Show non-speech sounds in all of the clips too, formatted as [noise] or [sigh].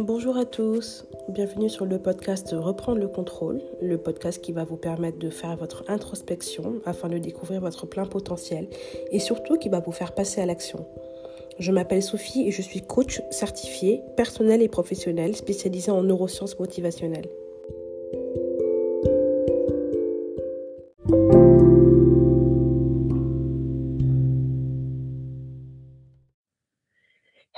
Bonjour à tous, bienvenue sur le podcast Reprendre le contrôle, le podcast qui va vous permettre de faire votre introspection afin de découvrir votre plein potentiel et surtout qui va vous faire passer à l'action. Je m'appelle Sophie et je suis coach certifié, personnel et professionnel spécialisé en neurosciences motivationnelles.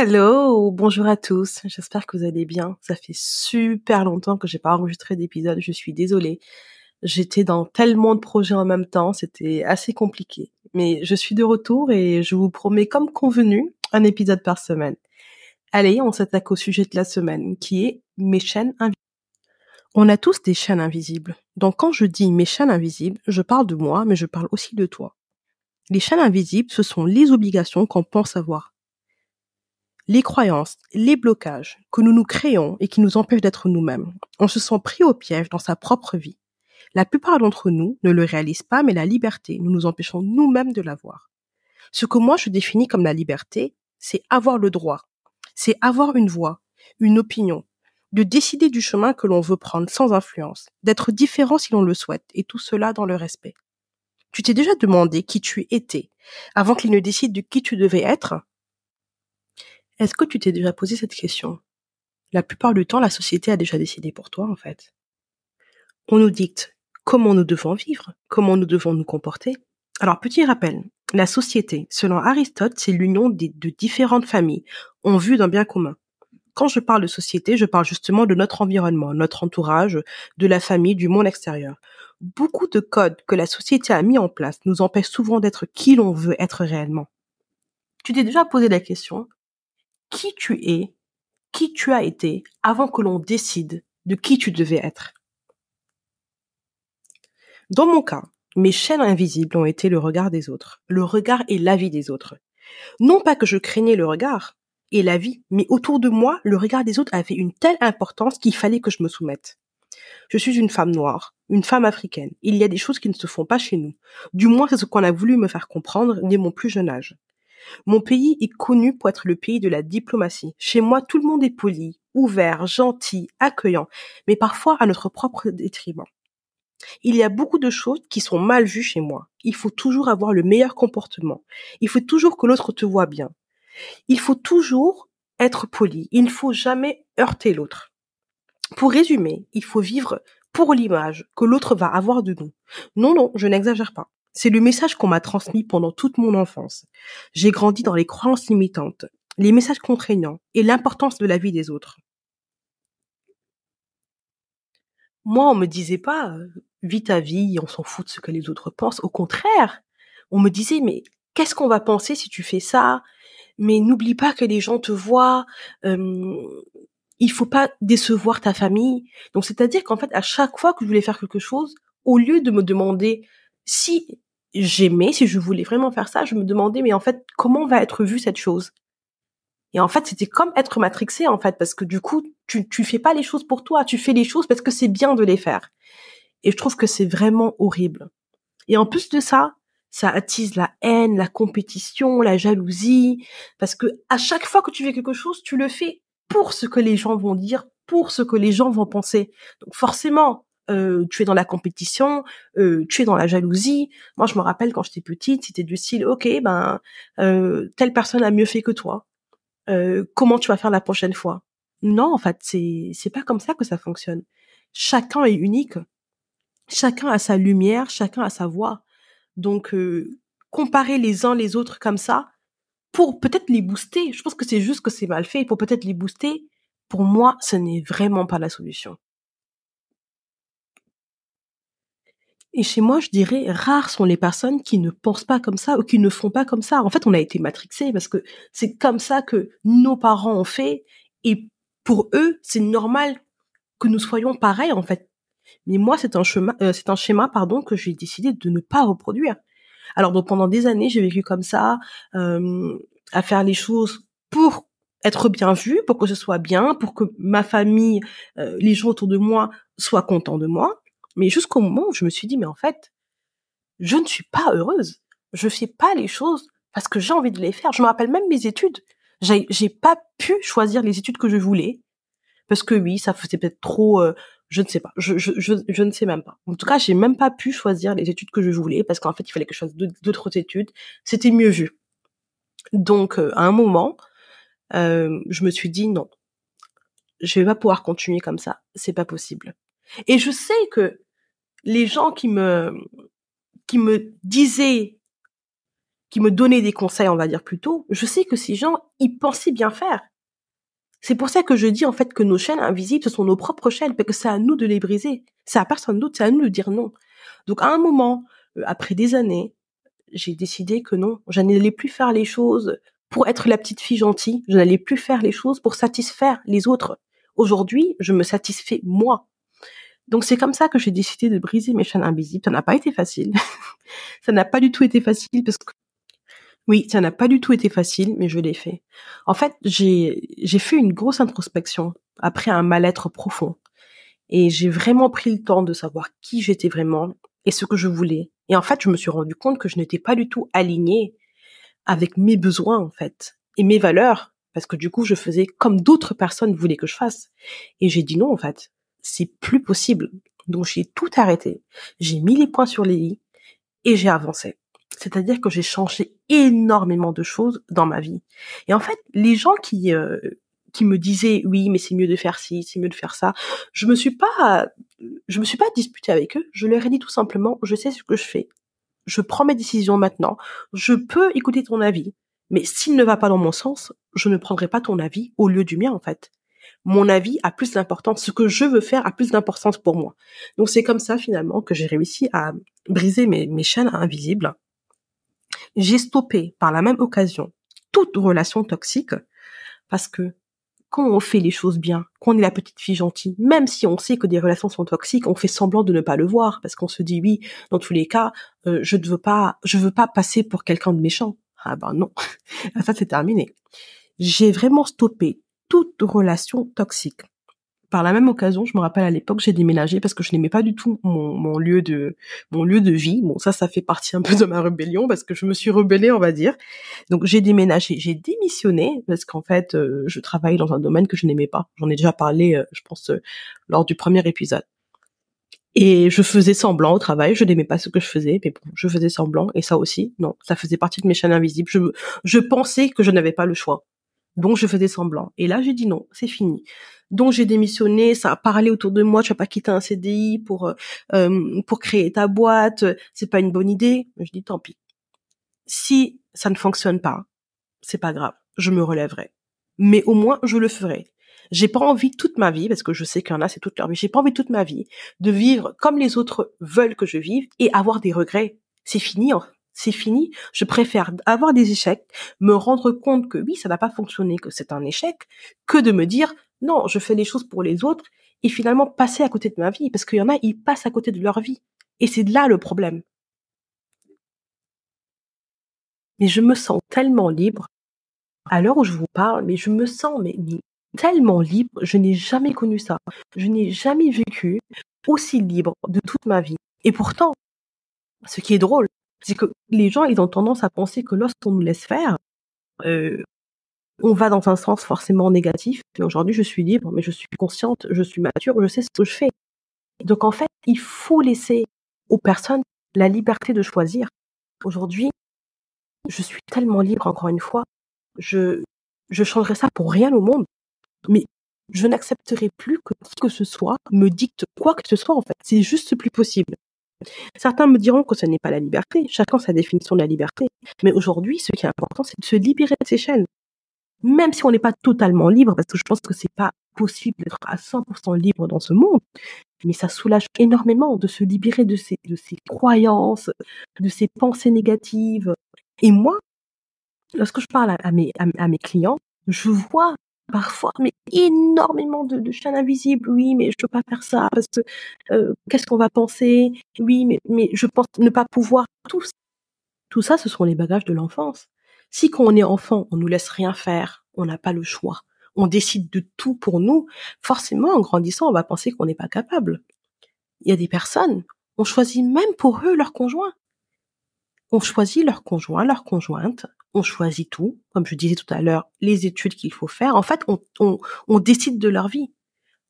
Hello, bonjour à tous. J'espère que vous allez bien. Ça fait super longtemps que j'ai pas enregistré d'épisode. Je suis désolée. J'étais dans tellement de projets en même temps, c'était assez compliqué. Mais je suis de retour et je vous promets, comme convenu, un épisode par semaine. Allez, on s'attaque au sujet de la semaine, qui est mes chaînes invisibles. On a tous des chaînes invisibles. Donc quand je dis mes chaînes invisibles, je parle de moi, mais je parle aussi de toi. Les chaînes invisibles, ce sont les obligations qu'on pense avoir les croyances, les blocages que nous nous créons et qui nous empêchent d'être nous-mêmes. On se sent pris au piège dans sa propre vie. La plupart d'entre nous ne le réalisent pas, mais la liberté, nous nous empêchons nous-mêmes de l'avoir. Ce que moi je définis comme la liberté, c'est avoir le droit, c'est avoir une voix, une opinion, de décider du chemin que l'on veut prendre sans influence, d'être différent si l'on le souhaite, et tout cela dans le respect. Tu t'es déjà demandé qui tu étais avant qu'il ne décide de qui tu devais être? Est-ce que tu t'es déjà posé cette question? La plupart du temps, la société a déjà décidé pour toi, en fait. On nous dicte comment nous devons vivre, comment nous devons nous comporter. Alors, petit rappel, la société, selon Aristote, c'est l'union de différentes familles, en vue d'un bien commun. Quand je parle de société, je parle justement de notre environnement, notre entourage, de la famille, du monde extérieur. Beaucoup de codes que la société a mis en place nous empêchent souvent d'être qui l'on veut être réellement. Tu t'es déjà posé la question, qui tu es, qui tu as été avant que l'on décide de qui tu devais être. Dans mon cas, mes chaînes invisibles ont été le regard des autres, le regard et l'avis des autres. Non pas que je craignais le regard et la vie, mais autour de moi, le regard des autres avait une telle importance qu'il fallait que je me soumette. Je suis une femme noire, une femme africaine. Il y a des choses qui ne se font pas chez nous. Du moins, c'est ce qu'on a voulu me faire comprendre dès mon plus jeune âge. Mon pays est connu pour être le pays de la diplomatie. Chez moi, tout le monde est poli, ouvert, gentil, accueillant, mais parfois à notre propre détriment. Il y a beaucoup de choses qui sont mal vues chez moi. Il faut toujours avoir le meilleur comportement. Il faut toujours que l'autre te voit bien. Il faut toujours être poli. Il ne faut jamais heurter l'autre. Pour résumer, il faut vivre pour l'image que l'autre va avoir de nous. Non, non, je n'exagère pas. C'est le message qu'on m'a transmis pendant toute mon enfance. J'ai grandi dans les croyances limitantes, les messages contraignants et l'importance de la vie des autres. Moi, on me disait pas, euh, vis ta vie, on s'en fout de ce que les autres pensent. Au contraire, on me disait, mais qu'est-ce qu'on va penser si tu fais ça? Mais n'oublie pas que les gens te voient. Euh, il faut pas décevoir ta famille. Donc, c'est-à-dire qu'en fait, à chaque fois que je voulais faire quelque chose, au lieu de me demander si j'aimais, si je voulais vraiment faire ça, je me demandais, mais en fait, comment va être vue cette chose? Et en fait, c'était comme être matrixé, en fait, parce que du coup, tu, tu fais pas les choses pour toi, tu fais les choses parce que c'est bien de les faire. Et je trouve que c'est vraiment horrible. Et en plus de ça, ça attise la haine, la compétition, la jalousie, parce que à chaque fois que tu fais quelque chose, tu le fais pour ce que les gens vont dire, pour ce que les gens vont penser. Donc forcément, euh, tu es dans la compétition, euh, tu es dans la jalousie. Moi, je me rappelle quand j'étais petite, c'était du style, ok, ben euh, telle personne a mieux fait que toi. comment tu vas faire la prochaine fois? Non, en fait, c'est c'est pas comme ça que ça fonctionne. Chacun est unique. Chacun a sa lumière, chacun a sa voix. Donc, comparer les uns les autres comme ça, pour peut-être les booster, je pense que c'est juste que c'est mal fait, pour peut-être les booster, pour moi, ce n'est vraiment pas la solution. Et chez moi, je dirais, rares sont les personnes qui ne pensent pas comme ça ou qui ne font pas comme ça. En fait, on a été matrixés parce que c'est comme ça que nos parents ont fait. Et pour eux, c'est normal que nous soyons pareils, en fait. Mais moi, c'est un schéma, euh, c'est un schéma, pardon, que j'ai décidé de ne pas reproduire. Alors, donc, pendant des années, j'ai vécu comme ça, euh, à faire les choses pour être bien vue, pour que ce soit bien, pour que ma famille, euh, les gens autour de moi soient contents de moi. Mais jusqu'au moment où je me suis dit, mais en fait, je ne suis pas heureuse. Je fais pas les choses parce que j'ai envie de les faire. Je me rappelle même mes études. J'ai, j'ai pas pu choisir les études que je voulais. parce que oui, ça faisait peut-être trop, euh, je ne sais pas, je, je, je, ne sais même pas. En tout cas, j'ai même pas pu choisir les études que je voulais parce qu'en fait, il fallait que je fasse d'autres études. C'était mieux vu. Donc, euh, à un moment, euh, je me suis dit non, je vais pas pouvoir continuer comme ça, c'est pas possible. Et je sais que les gens qui me qui me disaient qui me donnaient des conseils, on va dire plutôt, je sais que ces gens, ils pensaient bien faire. C'est pour ça que je dis en fait que nos chaînes invisibles, ce sont nos propres chaînes, parce que c'est à nous de les briser. C'est à personne d'autre, c'est à nous de dire non. Donc à un moment, euh, après des années, j'ai décidé que non, je n'allais plus faire les choses pour être la petite fille gentille, je n'allais plus faire les choses pour satisfaire les autres. Aujourd'hui, je me satisfais moi. Donc c'est comme ça que j'ai décidé de briser mes chaînes invisibles. Ça n'a pas été facile. [laughs] ça n'a pas du tout été facile parce que oui, ça n'a pas du tout été facile, mais je l'ai fait. En fait, j'ai j'ai fait une grosse introspection après un mal-être profond. Et j'ai vraiment pris le temps de savoir qui j'étais vraiment et ce que je voulais. Et en fait, je me suis rendu compte que je n'étais pas du tout alignée avec mes besoins, en fait, et mes valeurs. Parce que du coup, je faisais comme d'autres personnes voulaient que je fasse. Et j'ai dit non, en fait. C'est plus possible. Donc, j'ai tout arrêté. J'ai mis les points sur les i et j'ai avancé. C'est-à-dire que j'ai changé énormément de choses dans ma vie. Et en fait, les gens qui euh, qui me disaient oui, mais c'est mieux de faire ci, c'est mieux de faire ça, je me suis pas je me suis pas disputée avec eux. Je leur ai dit tout simplement, je sais ce que je fais. Je prends mes décisions maintenant. Je peux écouter ton avis, mais s'il ne va pas dans mon sens, je ne prendrai pas ton avis au lieu du mien en fait. Mon avis a plus d'importance. Ce que je veux faire a plus d'importance pour moi. Donc c'est comme ça finalement que j'ai réussi à briser mes, chaînes invisibles j'ai stoppé par la même occasion toute relation toxique parce que quand on fait les choses bien, quand on est la petite fille gentille, même si on sait que des relations sont toxiques, on fait semblant de ne pas le voir parce qu'on se dit oui, dans tous les cas, euh, je ne veux pas, je veux pas passer pour quelqu'un de méchant. Ah ben non, [laughs] ça c'est terminé. J'ai vraiment stoppé toute relation toxique par la même occasion, je me rappelle à l'époque, j'ai déménagé parce que je n'aimais pas du tout mon, mon, lieu de mon lieu de vie. Bon, ça, ça fait partie un peu de ma rébellion parce que je me suis rebellée, on va dire. Donc j'ai déménagé, j'ai démissionné parce qu'en fait, euh, je travaille dans un domaine que je n'aimais pas. J'en ai déjà parlé, euh, je pense, euh, lors du premier épisode. Et je faisais semblant au travail, je n'aimais pas ce que je faisais, mais bon, je faisais semblant, et ça aussi, non, ça faisait partie de mes chaînes invisibles. Je, je pensais que je n'avais pas le choix. Donc je faisais semblant. Et là, j'ai dit non, c'est fini. Donc j'ai démissionné, ça a parlé autour de moi, tu vas pas quitter un CDI pour euh, euh, pour créer ta boîte, c'est pas une bonne idée. Je dis tant pis. Si ça ne fonctionne pas, c'est pas grave, je me relèverai. Mais au moins je le ferai. J'ai pas envie toute ma vie, parce que je sais qu'il y en a, c'est toute leur vie, j'ai pas envie toute ma vie de vivre comme les autres veulent que je vive et avoir des regrets. C'est fini, c'est fini. Je préfère avoir des échecs, me rendre compte que oui, ça n'a pas fonctionné, que c'est un échec, que de me dire non, je fais les choses pour les autres et finalement passer à côté de ma vie, parce qu'il y en a, ils passent à côté de leur vie. Et c'est là le problème. Mais je me sens tellement libre, à l'heure où je vous parle, mais je me sens tellement libre, je n'ai jamais connu ça. Je n'ai jamais vécu aussi libre de toute ma vie. Et pourtant, ce qui est drôle, c'est que les gens, ils ont tendance à penser que lorsqu'on nous laisse faire, euh, on va dans un sens forcément négatif. Mais aujourd'hui, je suis libre, mais je suis consciente, je suis mature, je sais ce que je fais. Donc en fait, il faut laisser aux personnes la liberté de choisir. Aujourd'hui, je suis tellement libre, encore une fois, je, je changerai ça pour rien au monde. Mais je n'accepterai plus que qui que ce soit me dicte quoi que ce soit, en fait. C'est juste plus possible. Certains me diront que ce n'est pas la liberté. Chacun sa définition de la liberté. Mais aujourd'hui, ce qui est important, c'est de se libérer de ces chaînes même si on n'est pas totalement libre, parce que je pense que c'est pas possible d'être à 100% libre dans ce monde, mais ça soulage énormément de se libérer de ces, de ces croyances, de ces pensées négatives. Et moi, lorsque je parle à, mes, à, mes clients, je vois parfois mais énormément de, de chaînes invisibles. Oui, mais je peux pas faire ça parce que euh, qu'est-ce qu'on va penser? Oui, mais, mais je pense ne pas pouvoir. Tout, tout ça, ce sont les bagages de l'enfance. Si quand on est enfant, on nous laisse rien faire, on n'a pas le choix, on décide de tout pour nous, forcément, en grandissant, on va penser qu'on n'est pas capable. Il y a des personnes, on choisit même pour eux leur conjoint. On choisit leur conjoint, leur conjointe, on choisit tout, comme je disais tout à l'heure, les études qu'il faut faire. En fait, on, décide de leur vie.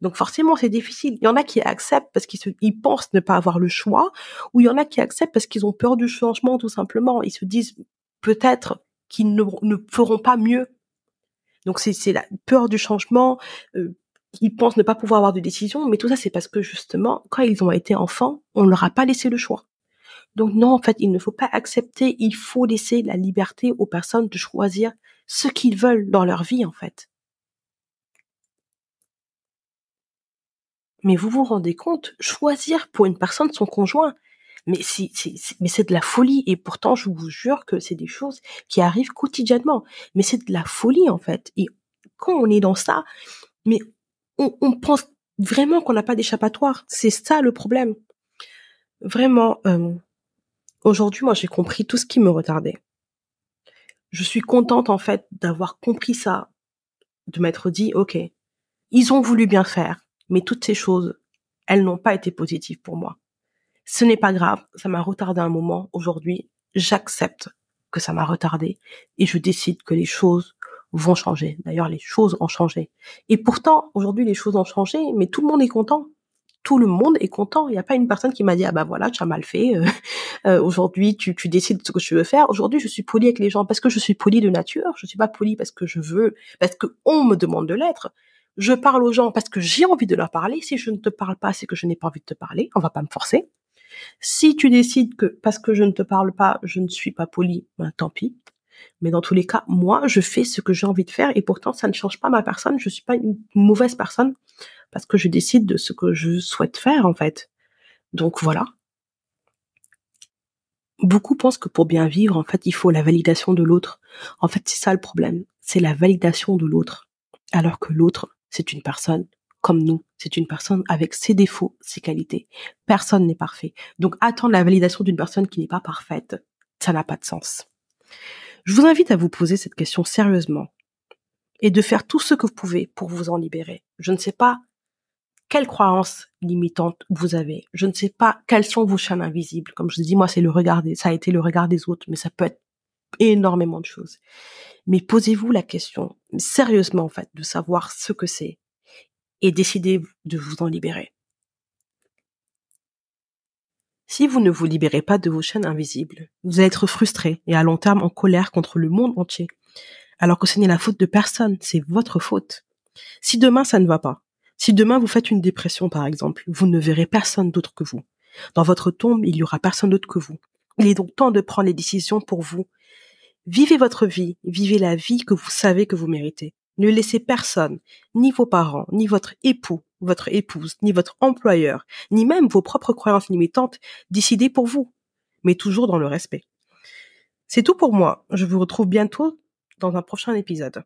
Donc forcément, c'est difficile. Il y en a qui acceptent parce qu'ils se, ils pensent ne pas avoir le choix, ou il y en a qui acceptent parce qu'ils ont peur du changement, tout simplement. Ils se disent peut-être qu'ils ne, ne feront pas mieux. Donc c'est, la peur du changement. Euh, ils pensent ne pas pouvoir avoir de décision, mais tout ça, c'est parce que justement, quand ils ont été enfants, on leur a pas laissé le choix. Donc non, en fait, il ne faut pas accepter, il faut laisser la liberté aux personnes de choisir ce qu'ils veulent dans leur vie, en fait. Mais vous vous rendez compte, choisir pour une personne son conjoint, mais c'est, de la folie. Et pourtant, je vous jure que c'est des choses qui arrivent quotidiennement. Mais c'est de la folie, en fait. Et quand on est dans ça, mais on, on pense vraiment qu'on n'a pas d'échappatoire. C'est ça le problème. Vraiment, euh, aujourd'hui, moi, j'ai compris tout ce qui me retardait. Je suis contente, en fait, d'avoir compris ça, de m'être dit, OK, ils ont voulu bien faire, mais toutes ces choses, elles n'ont pas été positives pour moi. Ce n'est pas grave, ça m'a retardé un moment. Aujourd'hui, j'accepte que ça m'a retardé et je décide que les choses vont changer. D'ailleurs, les choses ont changé. Et pourtant, aujourd'hui, les choses ont changé, mais tout le monde est content. Tout le monde est content. Il n'y a pas une personne qui m'a dit ah bah voilà, tu as mal fait. Euh, [laughs] euh, aujourd'hui, tu, décides de ce que tu veux faire. Aujourd'hui, je suis polie avec les gens parce que je suis polie de nature. Je suis pas polie parce que je veux, parce que on me demande de l'être. Je parle aux gens parce que j'ai envie de leur parler. Si je ne te parle pas, c'est que je n'ai pas envie de te parler. On va pas me forcer. Si tu décides que parce que je ne te parle pas, je ne suis pas polie, ben, tant pis. Mais dans tous les cas, moi, je fais ce que j'ai envie de faire et pourtant, ça ne change pas ma personne. Je suis pas une mauvaise personne parce que je décide de ce que je souhaite faire, en fait. Donc voilà. Beaucoup pensent que pour bien vivre, en fait, il faut la validation de l'autre. En fait, c'est ça le problème. C'est la validation de l'autre. Alors que l'autre, c'est une personne comme nous. C'est une personne avec ses défauts, ses qualités. Personne n'est parfait. Donc attendre la validation d'une personne qui n'est pas parfaite, ça n'a pas de sens. Je vous invite à vous poser cette question sérieusement et de faire tout ce que vous pouvez pour vous en libérer. Je ne sais pas quelles croyances limitantes vous avez. Je ne sais pas quelles sont vos chaînes invisibles. Comme je dis, moi, c'est le regard ça a été le regard des autres, mais ça peut être énormément de choses. Mais posez-vous la question, sérieusement, en fait, de savoir ce que c'est et décidez de vous en libérer. Si vous ne vous libérez pas de vos chaînes invisibles, vous allez être frustré et à long terme en colère contre le monde entier. Alors que ce n'est la faute de personne, c'est votre faute. Si demain ça ne va pas, si demain vous faites une dépression par exemple, vous ne verrez personne d'autre que vous. Dans votre tombe, il y aura personne d'autre que vous. Il est donc temps de prendre les décisions pour vous. Vivez votre vie, vivez la vie que vous savez que vous méritez. Ne laissez personne, ni vos parents, ni votre époux, votre épouse, ni votre employeur, ni même vos propres croyances limitantes décider pour vous, mais toujours dans le respect. C'est tout pour moi. Je vous retrouve bientôt dans un prochain épisode.